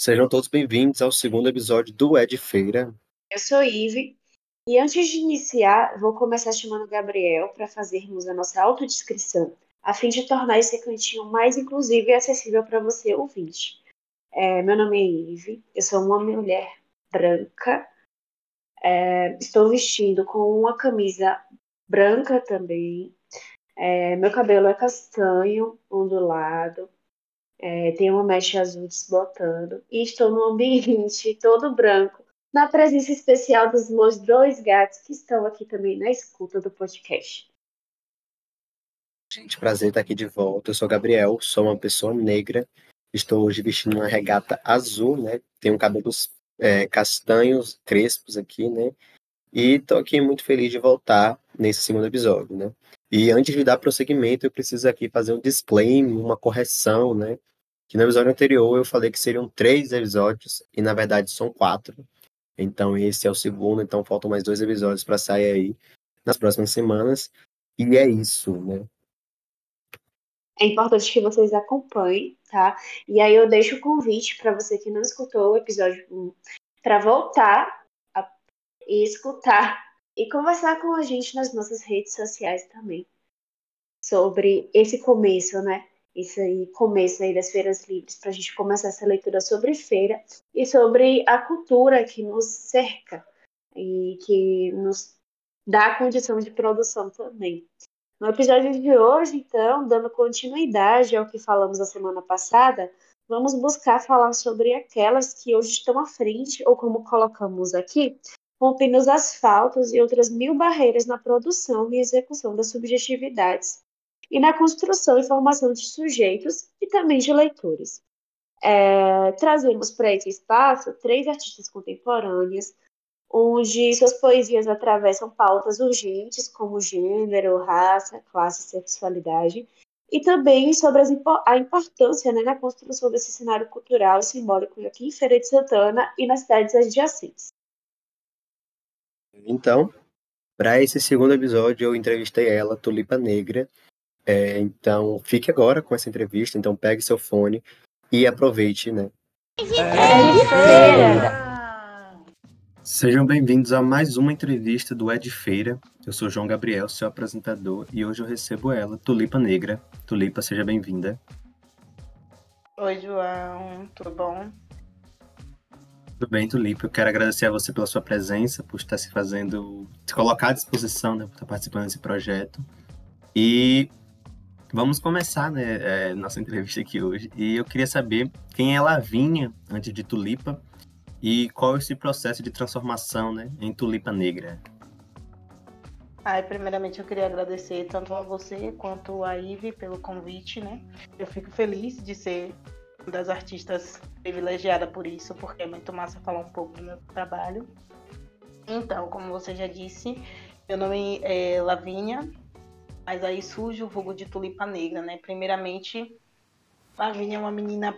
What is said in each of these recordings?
Sejam todos bem-vindos ao segundo episódio do Ed Feira. Eu sou Ive e antes de iniciar, vou começar chamando o Gabriel para fazermos a nossa autodescrição, a fim de tornar esse cantinho mais inclusivo e acessível para você ouvinte. É, meu nome é Ive, eu sou uma mulher branca, é, estou vestindo com uma camisa branca também, é, meu cabelo é castanho, ondulado, é, tem uma mecha azul desbotando e estou num ambiente todo branco, na presença especial dos meus dois gatos que estão aqui também na escuta do podcast. Gente, prazer estar aqui de volta. Eu sou Gabriel, sou uma pessoa negra. Estou hoje vestindo uma regata azul, né? Tenho cabelos é, castanhos, crespos aqui, né? E estou aqui muito feliz de voltar nesse segundo episódio, né? E antes de dar prosseguimento, eu preciso aqui fazer um disclaimer, uma correção, né? Que no episódio anterior eu falei que seriam três episódios e na verdade são quatro. Então esse é o segundo, então faltam mais dois episódios para sair aí nas próximas semanas. E é isso, né? É importante que vocês acompanhem, tá? E aí eu deixo o convite para você que não escutou o episódio 1 para voltar e escutar e conversar com a gente nas nossas redes sociais também sobre esse começo, né? Esse aí, começo aí das feiras livres, para a gente começar essa leitura sobre feira e sobre a cultura que nos cerca e que nos dá condição de produção também. No episódio de hoje, então, dando continuidade ao que falamos a semana passada, vamos buscar falar sobre aquelas que hoje estão à frente, ou como colocamos aqui, rompendo os asfaltos e outras mil barreiras na produção e execução das subjetividades e na construção e formação de sujeitos e também de leitores. É, trazemos para esse espaço três artistas contemporâneas, onde suas poesias atravessam pautas urgentes como gênero, raça, classe, sexualidade, e também sobre as, a importância né, na construção desse cenário cultural e simbólico aqui em Feira de Santana e nas cidades adjacentes. Então, para esse segundo episódio, eu entrevistei ela, Tulipa Negra. É, então, fique agora com essa entrevista. Então, pegue seu fone e aproveite, né? É Sejam bem-vindos a mais uma entrevista do Ed Feira. Eu sou João Gabriel, seu apresentador, e hoje eu recebo ela, Tulipa Negra. Tulipa, seja bem-vinda. Oi, João, tudo bom? Tudo bem, Tulipa. Eu quero agradecer a você pela sua presença, por estar se fazendo, se colocar à disposição, né, por estar participando desse projeto. E vamos começar, né, é, nossa entrevista aqui hoje. E eu queria saber quem é Lavinha antes de Tulipa e qual é esse processo de transformação, né, em Tulipa Negra. Ai, primeiramente eu queria agradecer tanto a você quanto a Ive pelo convite, né? Eu fico feliz de ser das artistas privilegiada por isso, porque é muito massa falar um pouco do meu trabalho. Então, como você já disse, meu nome é Lavínia, mas aí surge o vulgo de Tulipa Negra, né? Primeiramente, Lavínia é uma menina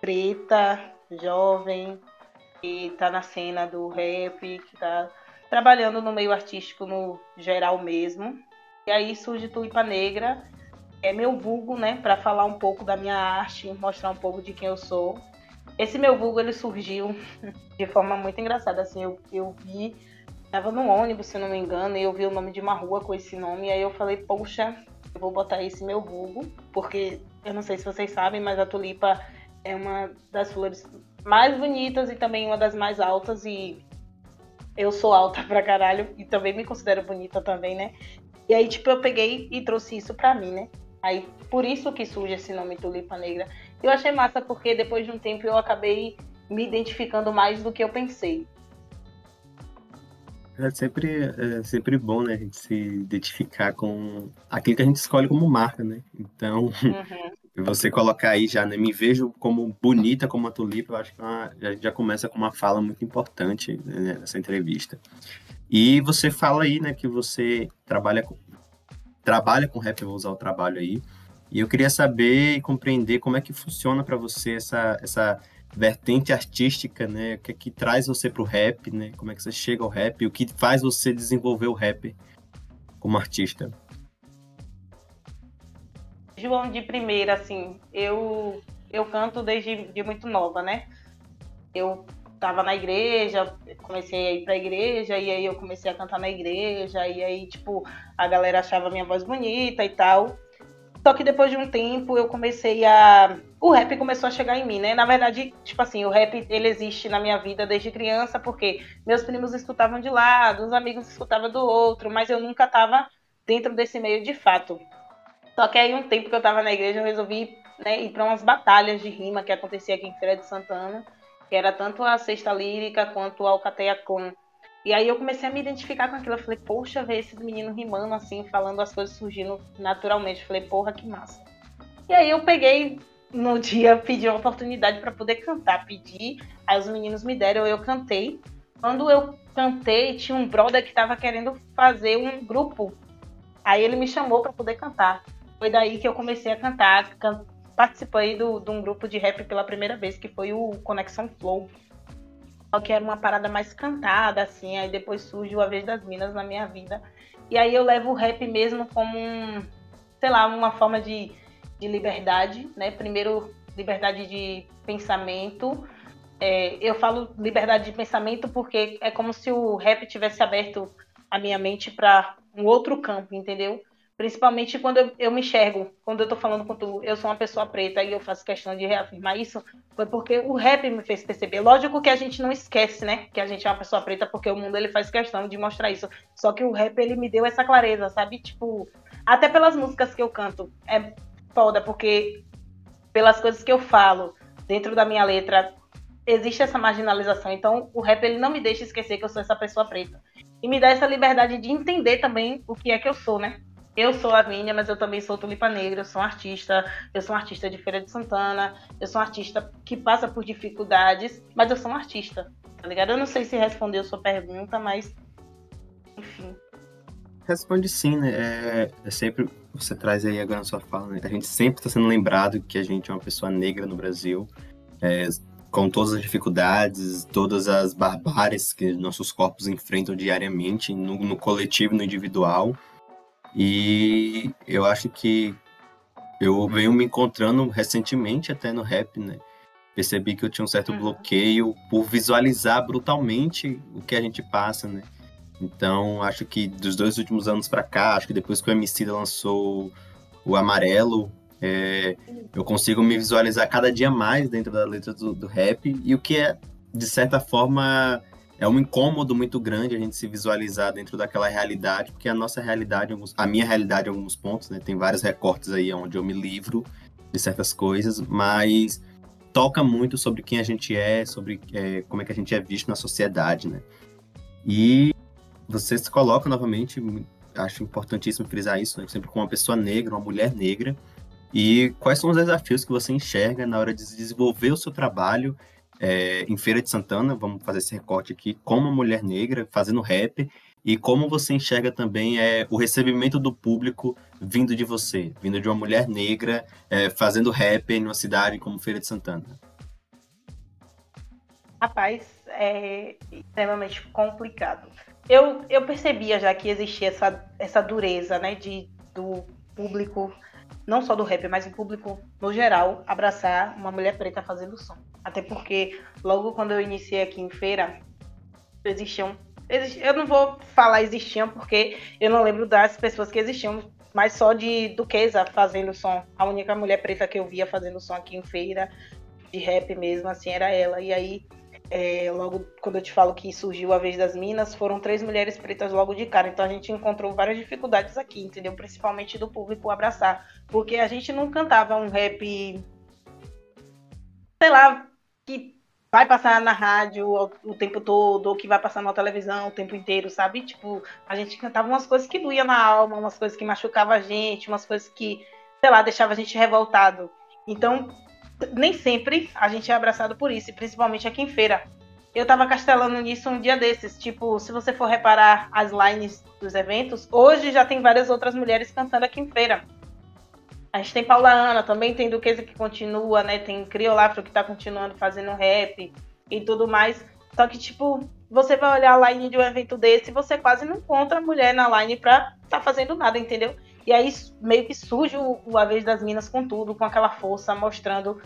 preta, jovem, que tá na cena do rap, que tá trabalhando no meio artístico no geral mesmo. E aí surge Tulipa Negra, é meu vulgo, né, para falar um pouco da minha arte, mostrar um pouco de quem eu sou. Esse meu vulgo ele surgiu de forma muito engraçada, assim, eu, eu vi, tava no ônibus, se não me engano, e eu vi o nome de uma rua com esse nome, e aí eu falei, poxa, eu vou botar esse meu vulgo, porque eu não sei se vocês sabem, mas a tulipa é uma das flores mais bonitas e também uma das mais altas, e eu sou alta pra caralho, e também me considero bonita também, né? E aí, tipo, eu peguei e trouxe isso pra mim, né? Aí, por isso que surge esse nome Tulipa Negra. Eu achei massa porque depois de um tempo eu acabei me identificando mais do que eu pensei. É sempre, é sempre bom, né, a gente se identificar com aquilo que a gente escolhe como marca, né? Então, uhum. você colocar aí já, né, me vejo como bonita como a tulipa, eu acho que é uma, já, já começa com uma fala muito importante né, nessa entrevista. E você fala aí, né, que você trabalha com, trabalha com rap, eu vou usar o trabalho aí. E eu queria saber e compreender como é que funciona para você essa, essa vertente artística, né? O que é que traz você pro rap, né? Como é que você chega ao rap? O que faz você desenvolver o rap como artista? João, de primeira, assim, eu, eu canto desde de muito nova, né? eu tava na igreja, comecei a ir pra igreja, e aí eu comecei a cantar na igreja, e aí, tipo, a galera achava minha voz bonita e tal. Só que depois de um tempo eu comecei a. O rap começou a chegar em mim, né? Na verdade, tipo assim, o rap ele existe na minha vida desde criança, porque meus primos escutavam de lado, os amigos escutavam do outro, mas eu nunca tava dentro desse meio de fato. Só que aí um tempo que eu tava na igreja, eu resolvi né, ir para umas batalhas de rima que acontecia aqui em Feira de Santana, que era tanto a Sexta Lírica quanto a Alcateia Clã. E aí eu comecei a me identificar com aquilo. Eu falei, poxa, ver esses meninos rimando assim, falando as coisas surgindo naturalmente. Eu falei, porra, que massa. E aí eu peguei no dia, pedi uma oportunidade para poder cantar. Pedi, aí os meninos me deram, eu cantei. Quando eu cantei, tinha um brother que estava querendo fazer um grupo. Aí ele me chamou para poder cantar. Foi daí que eu comecei a cantar. Can... Participei do, de um grupo de rap pela primeira vez, que foi o Conexão Flow que era uma parada mais cantada, assim, aí depois surge o A Vez das Minas na minha vida. E aí eu levo o rap mesmo como um, sei lá, uma forma de, de liberdade, né? Primeiro, liberdade de pensamento. É, eu falo liberdade de pensamento porque é como se o rap tivesse aberto a minha mente para um outro campo, entendeu? Principalmente quando eu, eu, me enxergo, quando eu tô falando com tu, eu sou uma pessoa preta e eu faço questão de reafirmar isso, foi porque o rap me fez perceber. Lógico que a gente não esquece, né, que a gente é uma pessoa preta, porque o mundo ele faz questão de mostrar isso. Só que o rap ele me deu essa clareza, sabe? Tipo, até pelas músicas que eu canto, é foda, porque pelas coisas que eu falo dentro da minha letra, existe essa marginalização. Então, o rap ele não me deixa esquecer que eu sou essa pessoa preta. E me dá essa liberdade de entender também o que é que eu sou, né? Eu sou a Vinha, mas eu também sou Tulipa Negra, eu sou um artista, eu sou um artista de Feira de Santana, eu sou um artista que passa por dificuldades, mas eu sou um artista, tá ligado? Eu não sei se respondeu sua pergunta, mas enfim. Responde sim, né? É, é sempre, você traz aí agora na sua fala, né? A gente sempre está sendo lembrado que a gente é uma pessoa negra no Brasil, é, com todas as dificuldades, todas as barbáries que nossos corpos enfrentam diariamente, no, no coletivo no individual. E eu acho que eu venho me encontrando recentemente até no rap, né? Percebi que eu tinha um certo uhum. bloqueio por visualizar brutalmente o que a gente passa, né? Então, acho que dos dois últimos anos para cá, acho que depois que o MC lançou o Amarelo, é, eu consigo me visualizar cada dia mais dentro da letra do, do rap, e o que é, de certa forma, é um incômodo muito grande a gente se visualizar dentro daquela realidade, porque a nossa realidade, a minha realidade em alguns pontos, né, tem vários recortes aí onde eu me livro de certas coisas, mas toca muito sobre quem a gente é, sobre é, como é que a gente é visto na sociedade, né? E você se coloca novamente, acho importantíssimo frisar isso, né, sempre com uma pessoa negra, uma mulher negra, e quais são os desafios que você enxerga na hora de desenvolver o seu trabalho é, em Feira de Santana, vamos fazer esse recorte aqui, como uma mulher negra fazendo rap e como você enxerga também é, o recebimento do público vindo de você, vindo de uma mulher negra é, fazendo rap em uma cidade como Feira de Santana. Rapaz, é extremamente complicado. Eu, eu percebia já que existia essa, essa dureza né, de, do público não só do rap, mas o público no geral, abraçar uma mulher preta fazendo som. Até porque logo quando eu iniciei aqui em feira, existiam. Eu não vou falar existiam porque eu não lembro das pessoas que existiam, mas só de Duquesa fazendo som. A única mulher preta que eu via fazendo som aqui em feira, de rap mesmo, assim, era ela. E aí é, logo quando eu te falo que surgiu a vez das minas, foram três mulheres pretas logo de cara. Então a gente encontrou várias dificuldades aqui, entendeu? Principalmente do público abraçar. Porque a gente não cantava um rap, sei lá, que vai passar na rádio o, tempo todo, ou que vai passar na televisão o tempo inteiro, sabe? Tipo, a gente cantava umas coisas que doía na alma, umas coisas que machucava a gente, umas coisas que, sei lá, deixava a gente revoltado. Então, nem sempre a gente é abraçado por isso, principalmente aqui em feira. Eu tava castelando nisso um dia desses, tipo, se você for reparar as lines dos eventos, hoje já tem várias outras mulheres cantando aqui em feira. A gente tem Paula Ana, também tem Duquesa que continua, né? Tem Criolafro que tá continuando fazendo rap e tudo mais. Só que, tipo, você vai olhar a line de um evento desse e você quase não encontra mulher na line pra tá fazendo nada, entendeu? E aí meio que surge o, o A Vez das Minas com tudo, com aquela força, mostrando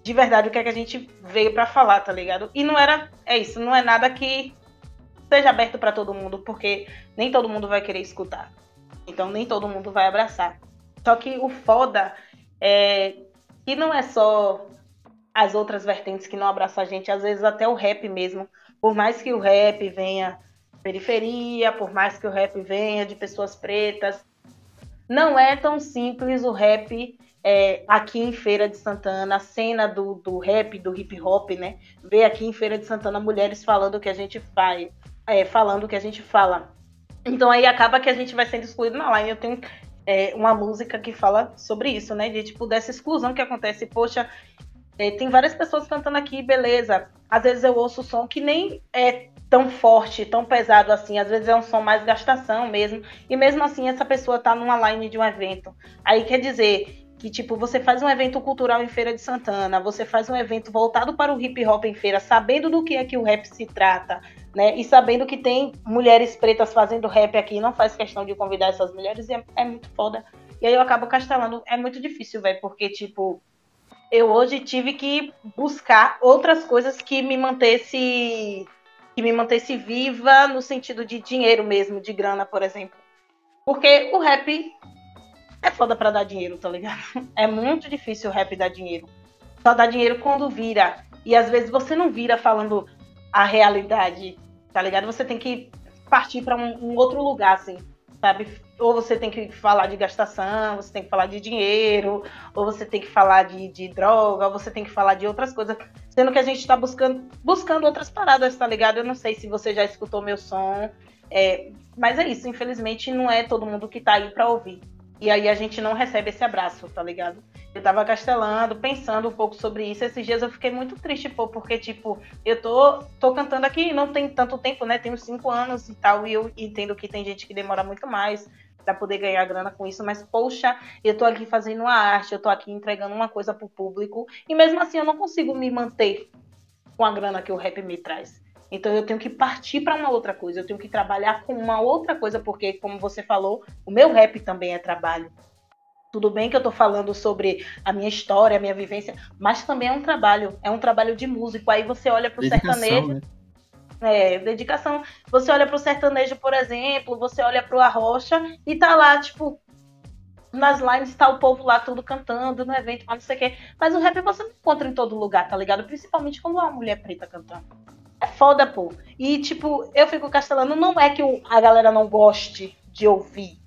de verdade o que, é que a gente veio para falar, tá ligado? E não era. É isso, não é nada que seja aberto para todo mundo, porque nem todo mundo vai querer escutar. Então nem todo mundo vai abraçar. Só que o foda é que não é só as outras vertentes que não abraçam a gente, às vezes até o rap mesmo. Por mais que o rap venha periferia, por mais que o rap venha de pessoas pretas, não é tão simples o rap é, aqui em Feira de Santana, a cena do, do rap, do hip hop, né? Ver aqui em Feira de Santana mulheres falando o que a gente faz, é, falando o que a gente fala. Então aí acaba que a gente vai sendo excluído na line. Eu tenho é, uma música que fala sobre isso, né? De tipo, dessa exclusão que acontece. Poxa, é, tem várias pessoas cantando aqui, beleza. Às vezes eu ouço o som que nem é tão forte, tão pesado assim. Às vezes é um som mais gastação mesmo. E mesmo assim, essa pessoa tá numa line de um evento. Aí quer dizer que, tipo, você faz um evento cultural em Feira de Santana, você faz um evento voltado para o hip hop em feira, sabendo do que é que o rap se trata, né? E sabendo que tem mulheres pretas fazendo rap aqui, não faz questão de convidar essas mulheres, é, é muito foda. E aí eu acabo castelando, é muito difícil, velho, porque, tipo, eu hoje tive que buscar outras coisas que me mantesse que me mantesse viva no sentido de dinheiro mesmo, de grana, por exemplo. Porque o rap é foda pra dar dinheiro, tá ligado? É muito difícil o rap dar dinheiro. Só dá dinheiro quando vira. E às vezes você não vira falando a realidade, tá ligado? Você tem que partir para um, um, outro lugar, assim, sabe? Ou você tem que falar de gastação, você tem que falar de dinheiro, ou você tem que falar de, de droga, ou você tem que falar de outras coisas. Sendo que a gente tá buscando, buscando outras paradas, tá ligado? Eu não sei se você já escutou meu som. É, mas é isso, infelizmente não é todo mundo que tá aí para ouvir. E aí a gente não recebe esse abraço, tá ligado? Eu tava castelando, pensando um pouco sobre isso. Esses dias eu fiquei muito triste, pô, porque, tipo, eu tô, tô cantando aqui, não tem tanto tempo, né? Tenho cinco anos e tal, e eu entendo que tem gente que demora muito mais para poder ganhar grana com isso, mas, poxa, eu tô aqui fazendo uma arte, eu tô aqui entregando uma coisa pro público, e mesmo assim eu não consigo me manter com a grana que o rap me traz. Então eu tenho que partir para uma outra coisa, eu tenho que trabalhar com uma outra coisa, porque, como você falou, o meu rap também é trabalho. Tudo bem que eu estou falando sobre a minha história, a minha vivência, mas também é um trabalho, é um trabalho de músico. Aí você olha para o sertanejo. Né? É, dedicação. Você olha para o sertanejo, por exemplo, você olha para o Arrocha e tá lá, tipo, nas lines tá o povo lá tudo cantando no evento, mas não sei o quê. Mas o rap você não encontra em todo lugar, tá ligado? Principalmente quando é uma mulher preta cantando. Foda, pô. E, tipo, eu fico castelando, não é que a galera não goste de ouvir,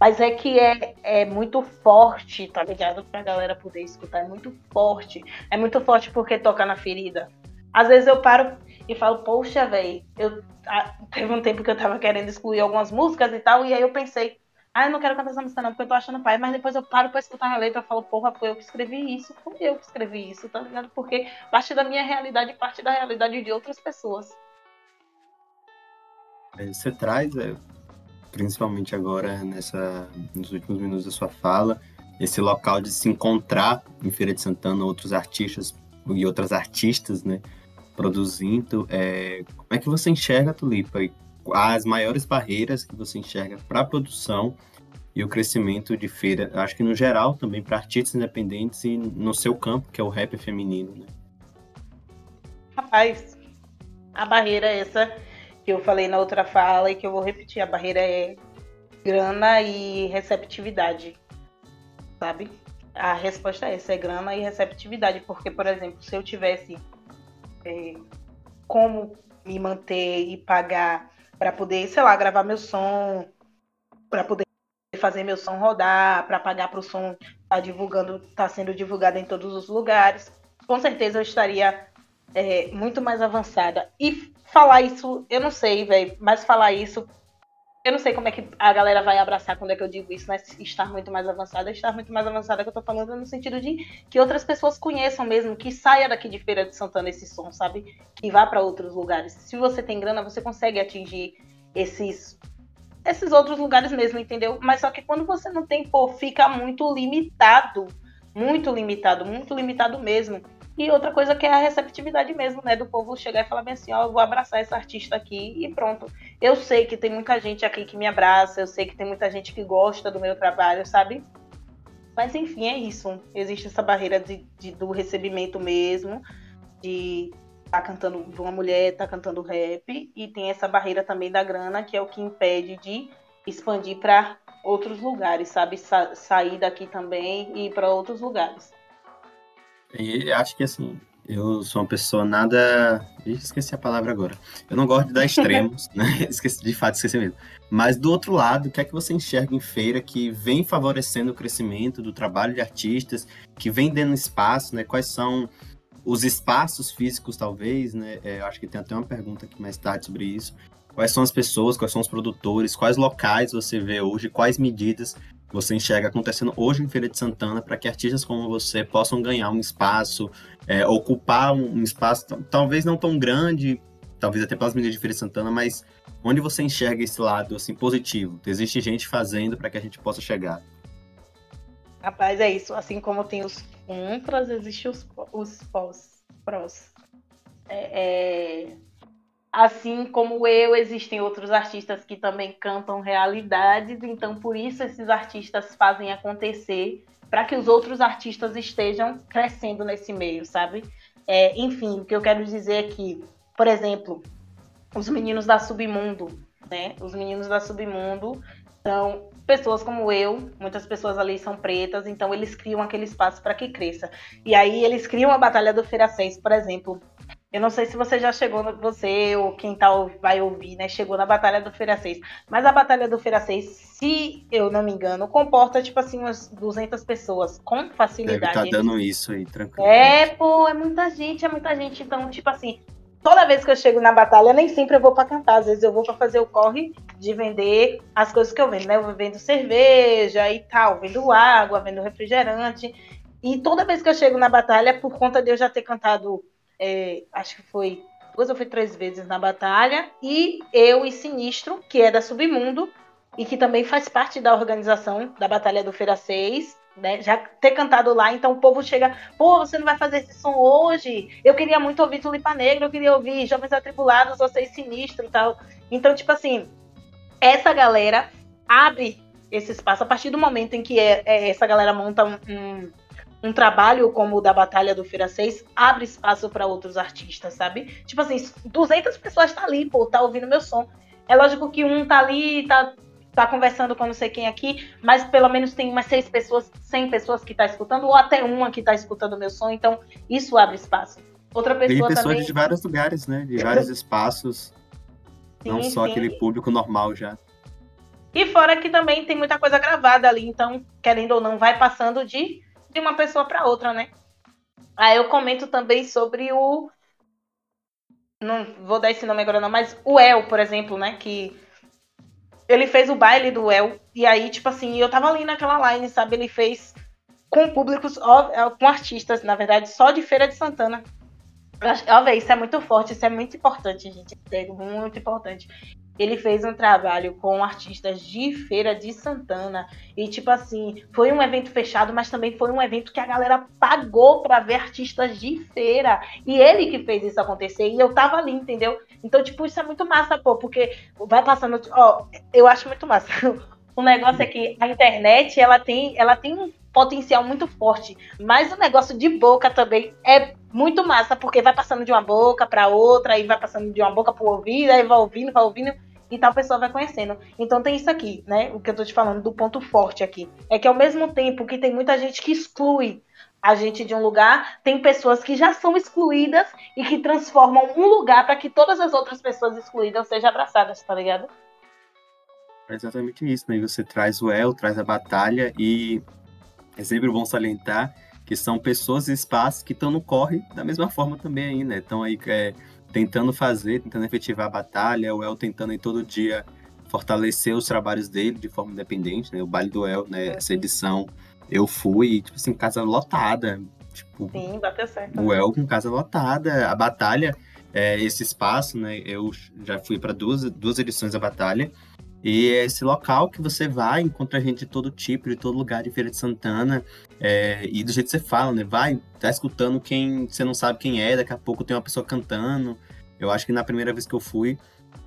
mas é que é, é muito forte, tá ligado? Pra galera poder escutar. É muito forte. É muito forte porque toca na ferida. Às vezes eu paro e falo, poxa, velho, eu teve um tempo que eu tava querendo excluir algumas músicas e tal, e aí eu pensei, ah, eu não quero cantar essa música não, porque eu tô achando pai, mas depois eu paro pra escutar a letra e falo, porra, foi eu que escrevi isso, foi eu que escrevi isso, tá ligado? Porque parte da minha realidade parte da realidade de outras pessoas. É, você traz, é, principalmente agora, nessa, nos últimos minutos da sua fala, esse local de se encontrar em Feira de Santana, outros artistas e outras artistas, né, produzindo. É, como é que você enxerga a Tulipa? As maiores barreiras que você enxerga para a produção e o crescimento de feira, acho que no geral também para artistas independentes e no seu campo, que é o rap feminino, né? Rapaz, a barreira é essa que eu falei na outra fala e que eu vou repetir, a barreira é grana e receptividade, sabe? A resposta é essa, é grana e receptividade, porque, por exemplo, se eu tivesse é, como me manter e pagar para poder, sei lá, gravar meu som, para poder fazer meu som rodar, para pagar para o som estar tá divulgando, tá sendo divulgado em todos os lugares. Com certeza eu estaria é, muito mais avançada. E falar isso, eu não sei, velho, mas falar isso eu não sei como é que a galera vai abraçar quando é que eu digo isso, né? Estar muito mais avançada. Estar muito mais avançada que eu tô falando no sentido de que outras pessoas conheçam mesmo, que saia daqui de Feira de Santana esse som, sabe? Que vá para outros lugares. Se você tem grana, você consegue atingir esses esses outros lugares mesmo, entendeu? Mas só que quando você não tem, pô, fica muito limitado. Muito limitado, muito limitado mesmo. E outra coisa que é a receptividade mesmo, né? Do povo chegar e falar bem assim, ó, eu vou abraçar esse artista aqui e pronto. Eu sei que tem muita gente aqui que me abraça, eu sei que tem muita gente que gosta do meu trabalho, sabe? Mas enfim, é isso. Existe essa barreira de, de do recebimento mesmo, de tá cantando de uma mulher, tá cantando rap, e tem essa barreira também da grana, que é o que impede de expandir para outros lugares, sabe? Sa sair daqui também e ir para outros lugares. E acho que assim, eu sou uma pessoa nada. Esqueci a palavra agora. Eu não gosto de dar extremos, né? Esqueci, de fato, esqueci mesmo. Mas do outro lado, o que é que você enxerga em feira que vem favorecendo o crescimento do trabalho de artistas, que vem dando espaço, né? Quais são os espaços físicos, talvez, né? É, eu acho que tem até uma pergunta aqui mais tarde sobre isso. Quais são as pessoas, quais são os produtores, quais locais você vê hoje, quais medidas você enxerga acontecendo hoje em Feira de Santana para que artistas como você possam ganhar um espaço, é, ocupar um, espaço talvez não tão grande, talvez até pelas medidas de Feira de Santana, mas onde você enxerga esse lado assim positivo? Existe gente fazendo para que a gente possa chegar. Rapaz, é isso. Assim como tem os contras, existem os, os pós, prós. É, é, Assim como eu, existem outros artistas que também cantam realidades, então por isso esses artistas fazem acontecer para que os outros artistas estejam crescendo nesse meio, sabe? É, enfim, o que eu quero dizer é que, por exemplo, os meninos da Submundo, né? Os meninos da Submundo são pessoas como eu, muitas pessoas ali são pretas, então eles criam aquele espaço para que cresça. E aí eles criam a Batalha do Feira 6, por exemplo, eu não sei se você já chegou, você ou quem tá, vai ouvir, né? Chegou na Batalha do Feira 6. Mas a Batalha do Feira 6, se eu não me engano, comporta, tipo assim, umas 200 pessoas com facilidade. Deve tá dando isso aí, tranquilo. É, pô, é muita gente, é muita gente. Então, tipo assim, toda vez que eu chego na batalha, nem sempre eu vou para cantar. Às vezes eu vou para fazer o corre de vender as coisas que eu vendo, né? Eu vendo cerveja e tal, vendo água, vendo refrigerante. E toda vez que eu chego na batalha, por conta de eu já ter cantado é, acho que foi duas ou foi três vezes na batalha, e eu e Sinistro, que é da Submundo, e que também faz parte da organização da Batalha do Feira 6, né? Já ter cantado lá, então o povo chega, pô, você não vai fazer esse som hoje? Eu queria muito ouvir Tulipa Negra, eu queria ouvir Jovens Atribulados, vocês Sinistro e tal. Então, tipo assim, essa galera abre esse espaço a partir do momento em que é, é, essa galera monta um, um um trabalho como o da Batalha do Feira 6 abre espaço para outros artistas, sabe? Tipo assim, 200 pessoas tá ali, pô, tá ouvindo meu som. É lógico que um tá ali, tá, tá conversando com não sei quem aqui, mas pelo menos tem umas seis pessoas, 100 pessoas que tá escutando, ou até uma que tá escutando meu som, então isso abre espaço. Outra pessoa tem pessoas também... de vários lugares, né? De vários espaços, sim, não só sim. aquele público normal já. E fora que também tem muita coisa gravada ali, então, querendo ou não, vai passando de de uma pessoa para outra, né? Aí eu comento também sobre o. Não vou dar esse nome agora, não, mas o El, por exemplo, né? Que ele fez o baile do El. E aí, tipo assim, eu tava ali naquela line, sabe? Ele fez com públicos, é, com artistas, na verdade, só de Feira de Santana. Olha, isso é muito forte, isso é muito importante, gente. É muito importante ele fez um trabalho com artistas de Feira de Santana. E, tipo assim, foi um evento fechado, mas também foi um evento que a galera pagou para ver artistas de feira. E ele que fez isso acontecer. E eu tava ali, entendeu? Então, tipo, isso é muito massa, pô, porque vai passando. Ó, eu acho muito massa. O negócio é que a internet, ela tem, ela tem um potencial muito forte, mas o negócio de boca também é muito massa, porque vai passando de uma boca para outra, aí vai passando de uma boca para o ouvido, aí vai ouvindo, vai ouvindo e tal pessoa vai conhecendo. Então tem isso aqui, né? O que eu tô te falando do ponto forte aqui. É que ao mesmo tempo que tem muita gente que exclui a gente de um lugar, tem pessoas que já são excluídas e que transformam um lugar para que todas as outras pessoas excluídas sejam abraçadas, tá ligado? É exatamente isso, né? Você traz o El, traz a batalha e é sempre bom salientar que são pessoas e espaços que estão no corre da mesma forma também aí, né? Estão aí é, tentando fazer, tentando efetivar a batalha, o El tentando aí todo dia fortalecer os trabalhos dele de forma independente, né? O baile do El, né? Essa edição eu fui, tipo assim, casa lotada. Tipo, Sim, bateu certo. O El com casa lotada, a batalha, é, esse espaço, né? Eu já fui para duas, duas edições da batalha. E é esse local que você vai, encontra gente de todo tipo, de todo lugar de Feira de Santana. É, e do jeito que você fala, né? Vai, tá escutando quem você não sabe quem é, daqui a pouco tem uma pessoa cantando. Eu acho que na primeira vez que eu fui,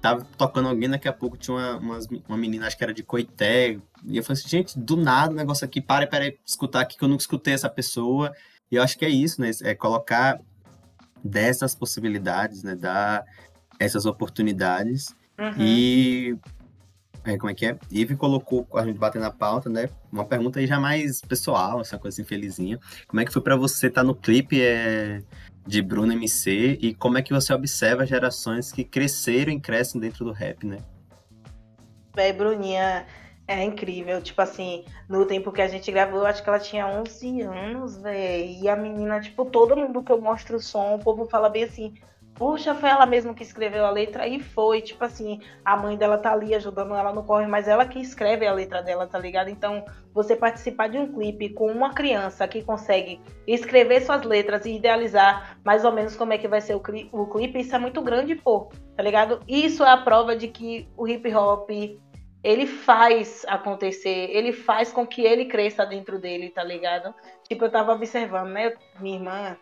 tava tocando alguém, daqui a pouco tinha uma, umas, uma menina, acho que era de Coité, e eu falei assim, gente, do nada o negócio aqui, para, para escutar aqui, que eu nunca escutei essa pessoa, e eu acho que é isso, né, é colocar dessas possibilidades, né, dar essas oportunidades, uhum. e é, como é que é? Ive colocou, a gente bater na pauta, né? Uma pergunta aí já mais pessoal, essa coisa assim, felizinha. Como é que foi para você estar tá no clipe é, de Bruno MC e como é que você observa gerações que cresceram e crescem dentro do rap, né? Véi, Bruninha é incrível. Tipo assim, no tempo que a gente gravou, acho que ela tinha 11 anos, velho. E a menina, tipo, todo mundo que eu mostro o som, o povo fala bem assim: Puxa, foi ela mesma que escreveu a letra e foi, tipo assim, a mãe dela tá ali ajudando ela no corre, mas ela que escreve a letra dela, tá ligado? Então, você participar de um clipe com uma criança que consegue escrever suas letras e idealizar mais ou menos como é que vai ser o, cli o clipe, isso é muito grande, pô, tá ligado? Isso é a prova de que o hip hop ele faz acontecer, ele faz com que ele cresça dentro dele, tá ligado? Tipo, eu tava observando, né? Minha irmã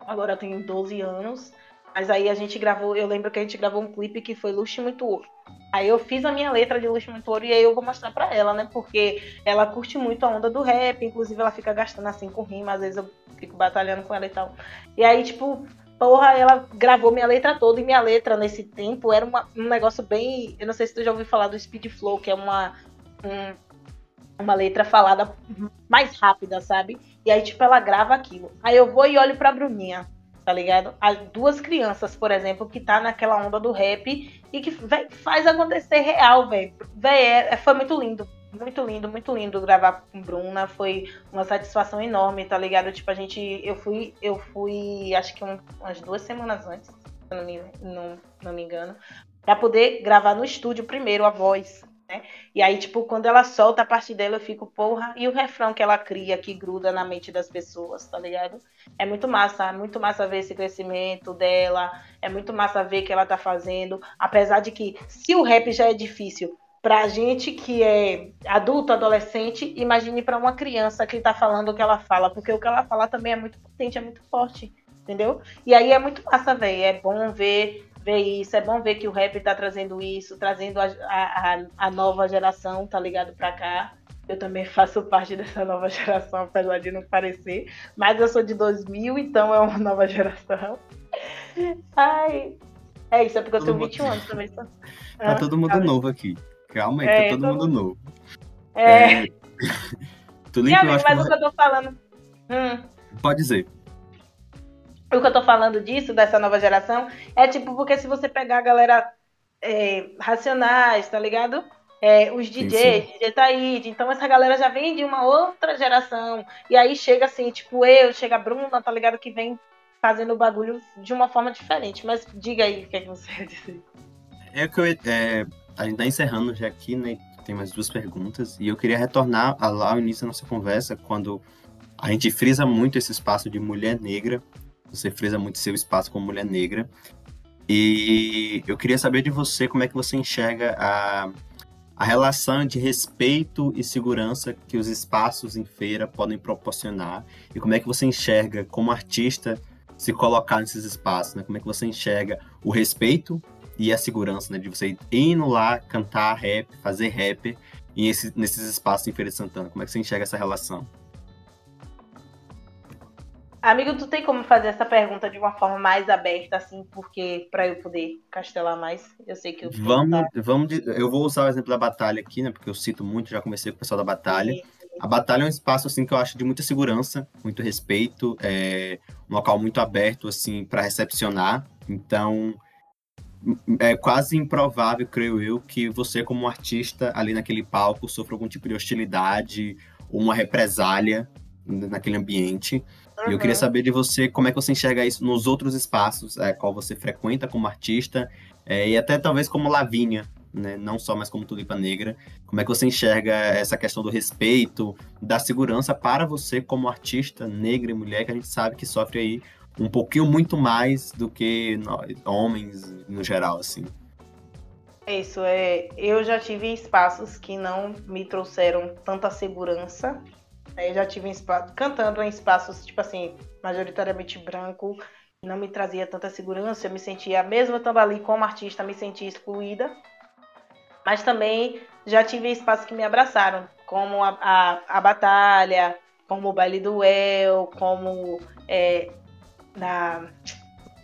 agora tem 12 anos mas aí a gente gravou, eu lembro que a gente gravou um clipe que foi Luxo Muito Ouro. Aí eu fiz a minha letra de Luxo Muito Ouro e aí eu vou mostrar pra ela, né? Porque ela curte muito a onda do rap, inclusive ela fica gastando assim com rima, às vezes eu fico batalhando com ela e tal. E aí, tipo, porra, ela gravou minha letra toda e minha letra nesse tempo era uma, um negócio bem. Eu não sei se tu já ouviu falar do Speed Flow, que é uma. Um, uma letra falada mais rápida, sabe? E aí, tipo, ela grava aquilo. Aí eu vou e olho pra Bruninha tá ligado? As duas crianças, por exemplo, que tá naquela onda do rap e que faz acontecer real, velho. É, é, foi muito lindo. Muito lindo, muito lindo gravar com Bruna. Foi uma satisfação enorme, tá ligado? Tipo, a gente. Eu fui, eu fui, acho que um, umas duas semanas antes, se não me, não, não me engano, pra poder gravar no estúdio primeiro a voz, né? E aí, tipo, quando ela solta a parte dela, eu fico, porra, e o refrão que ela cria, que gruda na mente das pessoas, tá ligado? É muito massa, é muito massa ver esse crescimento dela, é muito massa ver o que ela tá fazendo, apesar de que, se o rap já é difícil pra gente que é adulto, adolescente, imagine para uma criança que tá falando o que ela fala, porque o que ela fala também é muito potente, é muito forte, entendeu? E aí é muito massa, velho, é bom ver ver isso. É bom ver que o rap tá trazendo isso, trazendo a, a, a nova geração, tá ligado, pra cá. Eu também faço parte dessa nova geração, apesar de não parecer. Mas eu sou de 2000, então é uma nova geração. Ai. É isso, é porque eu tenho 21 anos também. Tá ah, todo mundo calma. novo aqui. Calma aí, é, tá todo, todo mundo novo. É. é... tu amigo, mas o que eu tô falando. Hum. Pode dizer o que eu tô falando disso, dessa nova geração, é tipo, porque se você pegar a galera é, racionais, tá ligado? É, os DJs, sim, DJ Taíde, então essa galera já vem de uma outra geração. E aí chega assim, tipo, eu, chega a Bruna, tá ligado? Que vem fazendo o bagulho de uma forma diferente. Mas diga aí o que, é que você quer dizer. É que eu, é, a gente tá encerrando já aqui, né? Tem mais duas perguntas. E eu queria retornar lá ao início da nossa conversa, quando a gente frisa muito esse espaço de mulher negra você frisa muito seu espaço como mulher negra. E eu queria saber de você como é que você enxerga a, a relação de respeito e segurança que os espaços em feira podem proporcionar e como é que você enxerga como artista se colocar nesses espaços, né? Como é que você enxerga o respeito e a segurança, né? De você indo lá cantar rap, fazer rap e esse, nesses espaços em Feira de Santana. Como é que você enxerga essa relação? Amigo, tu tem como fazer essa pergunta de uma forma mais aberta, assim, porque para eu poder castelar mais, eu sei que eu vamos, tá... vamos, eu vou usar o exemplo da batalha aqui, né? Porque eu cito muito, já comecei com o pessoal da batalha. Sim. A batalha é um espaço assim que eu acho de muita segurança, muito respeito, é um local muito aberto assim para recepcionar. Então, é quase improvável, creio eu, que você como artista ali naquele palco sofra algum tipo de hostilidade ou uma represália naquele ambiente. Uhum. E eu queria saber de você como é que você enxerga isso nos outros espaços, é, qual você frequenta como artista, é, e até talvez como Lavínia, né? não só mais como Tulipa Negra. Como é que você enxerga essa questão do respeito, da segurança para você como artista negra e mulher, que a gente sabe que sofre aí um pouquinho muito mais do que nós, homens no geral, assim. Isso, é. Eu já tive espaços que não me trouxeram tanta segurança Aí já tive em espaço, cantando em espaços, tipo assim, majoritariamente branco. não me trazia tanta segurança, eu me sentia, mesmo estando ali como artista, me sentia excluída. Mas também já tive espaços que me abraçaram, como a, a, a batalha, como o baile do El, como é, na.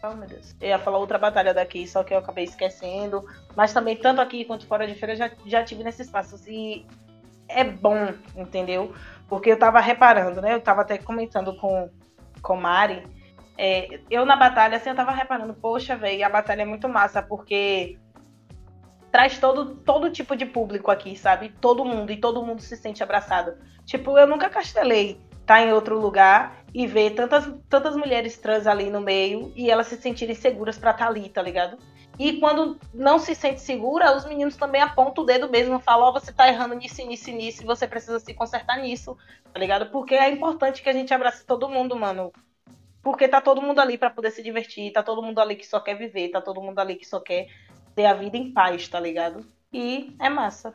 Oh, meu Deus. Eu ia falar outra batalha daqui, só que eu acabei esquecendo. Mas também, tanto aqui quanto fora de feira, já, já tive nesses espaços. E é bom, entendeu? Porque eu tava reparando, né? Eu tava até comentando com, com Mari é, eu na batalha, assim, eu tava reparando, poxa, velho, a batalha é muito massa, porque traz todo, todo tipo de público aqui, sabe? Todo mundo, e todo mundo se sente abraçado. Tipo, eu nunca castelei tá em outro lugar e ver tantas, tantas mulheres trans ali no meio e elas se sentirem seguras pra estar tá ali, tá ligado? E quando não se sente segura, os meninos também apontam o dedo mesmo, falam, ó, oh, você tá errando nisso, nisso, nisso, e você precisa se consertar nisso, tá ligado? Porque é importante que a gente abrace todo mundo, mano. Porque tá todo mundo ali para poder se divertir, tá todo mundo ali que só quer viver, tá todo mundo ali que só quer ter a vida em paz, tá ligado? E é massa.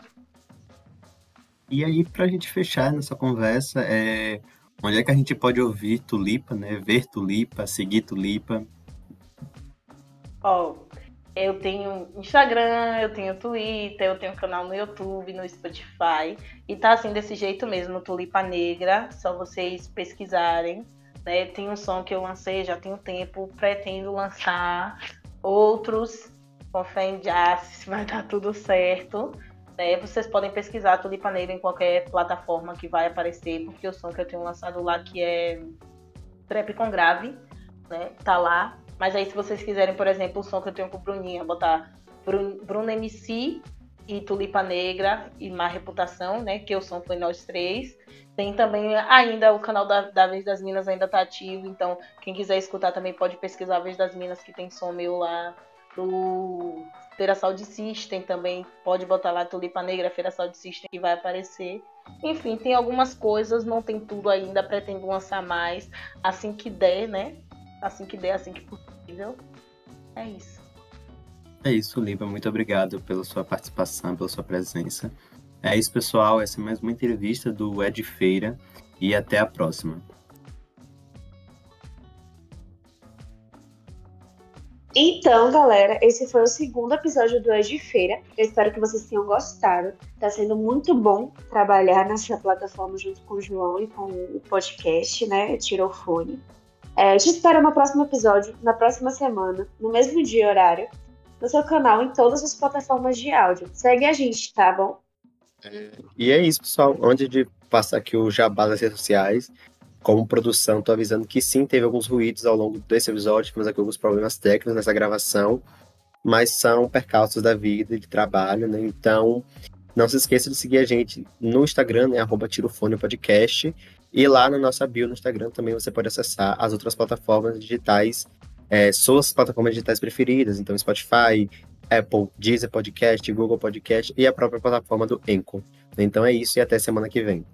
E aí, pra gente fechar nessa conversa, é... onde é que a gente pode ouvir Tulipa, né? Ver Tulipa, seguir Tulipa? Ó, oh, eu tenho Instagram, eu tenho Twitter, eu tenho canal no YouTube, no Spotify. E tá assim, desse jeito mesmo, Tulipa Negra. Só vocês pesquisarem. Né? Tem um som que eu lancei já tem um tempo, pretendo lançar outros, com fé em jazz, vai dar tudo certo. Né? Vocês podem pesquisar Tulipa Negra em qualquer plataforma que vai aparecer, porque o som que eu tenho lançado lá, que é trap com grave, né? tá lá. Mas aí, se vocês quiserem, por exemplo, o som que eu tenho com Bruninha, botar Bruno MC e Tulipa Negra e Má Reputação, né? Que o som foi nós três. Tem também ainda o canal da, da Vez das Minas ainda tá ativo, então quem quiser escutar também pode pesquisar a Vez das Minas, que tem som meu lá. Do Feira Saúde System também, pode botar lá Tulipa Negra, Feira Saúde System, que vai aparecer. Enfim, tem algumas coisas, não tem tudo ainda, pretendo lançar mais assim que der, né? Assim que der, assim que possível. É isso. É isso, Liba. Muito obrigado pela sua participação, pela sua presença. É isso, pessoal. Essa é mais uma entrevista do Ed Feira e até a próxima. Então, galera, esse foi o segundo episódio do Ed Feira. Eu espero que vocês tenham gostado. Tá sendo muito bom trabalhar nessa plataforma junto com o João e com o podcast, né? Tirou fone. É, te espero no próximo episódio, na próxima semana, no mesmo dia e horário, no seu canal, em todas as plataformas de áudio. Segue a gente, tá bom? E é isso, pessoal. Antes de passar aqui o jabá das redes sociais, como produção, estou avisando que sim, teve alguns ruídos ao longo desse episódio, tivemos aqui alguns problemas técnicos nessa gravação, mas são percalços da vida e de trabalho, né? Então, não se esqueça de seguir a gente no Instagram, né? Arroba Tirofone Podcast. E lá na nossa bio no Instagram também você pode acessar as outras plataformas digitais, é, suas plataformas digitais preferidas, então Spotify, Apple, Deezer Podcast, Google Podcast e a própria plataforma do Enco. Então é isso e até semana que vem.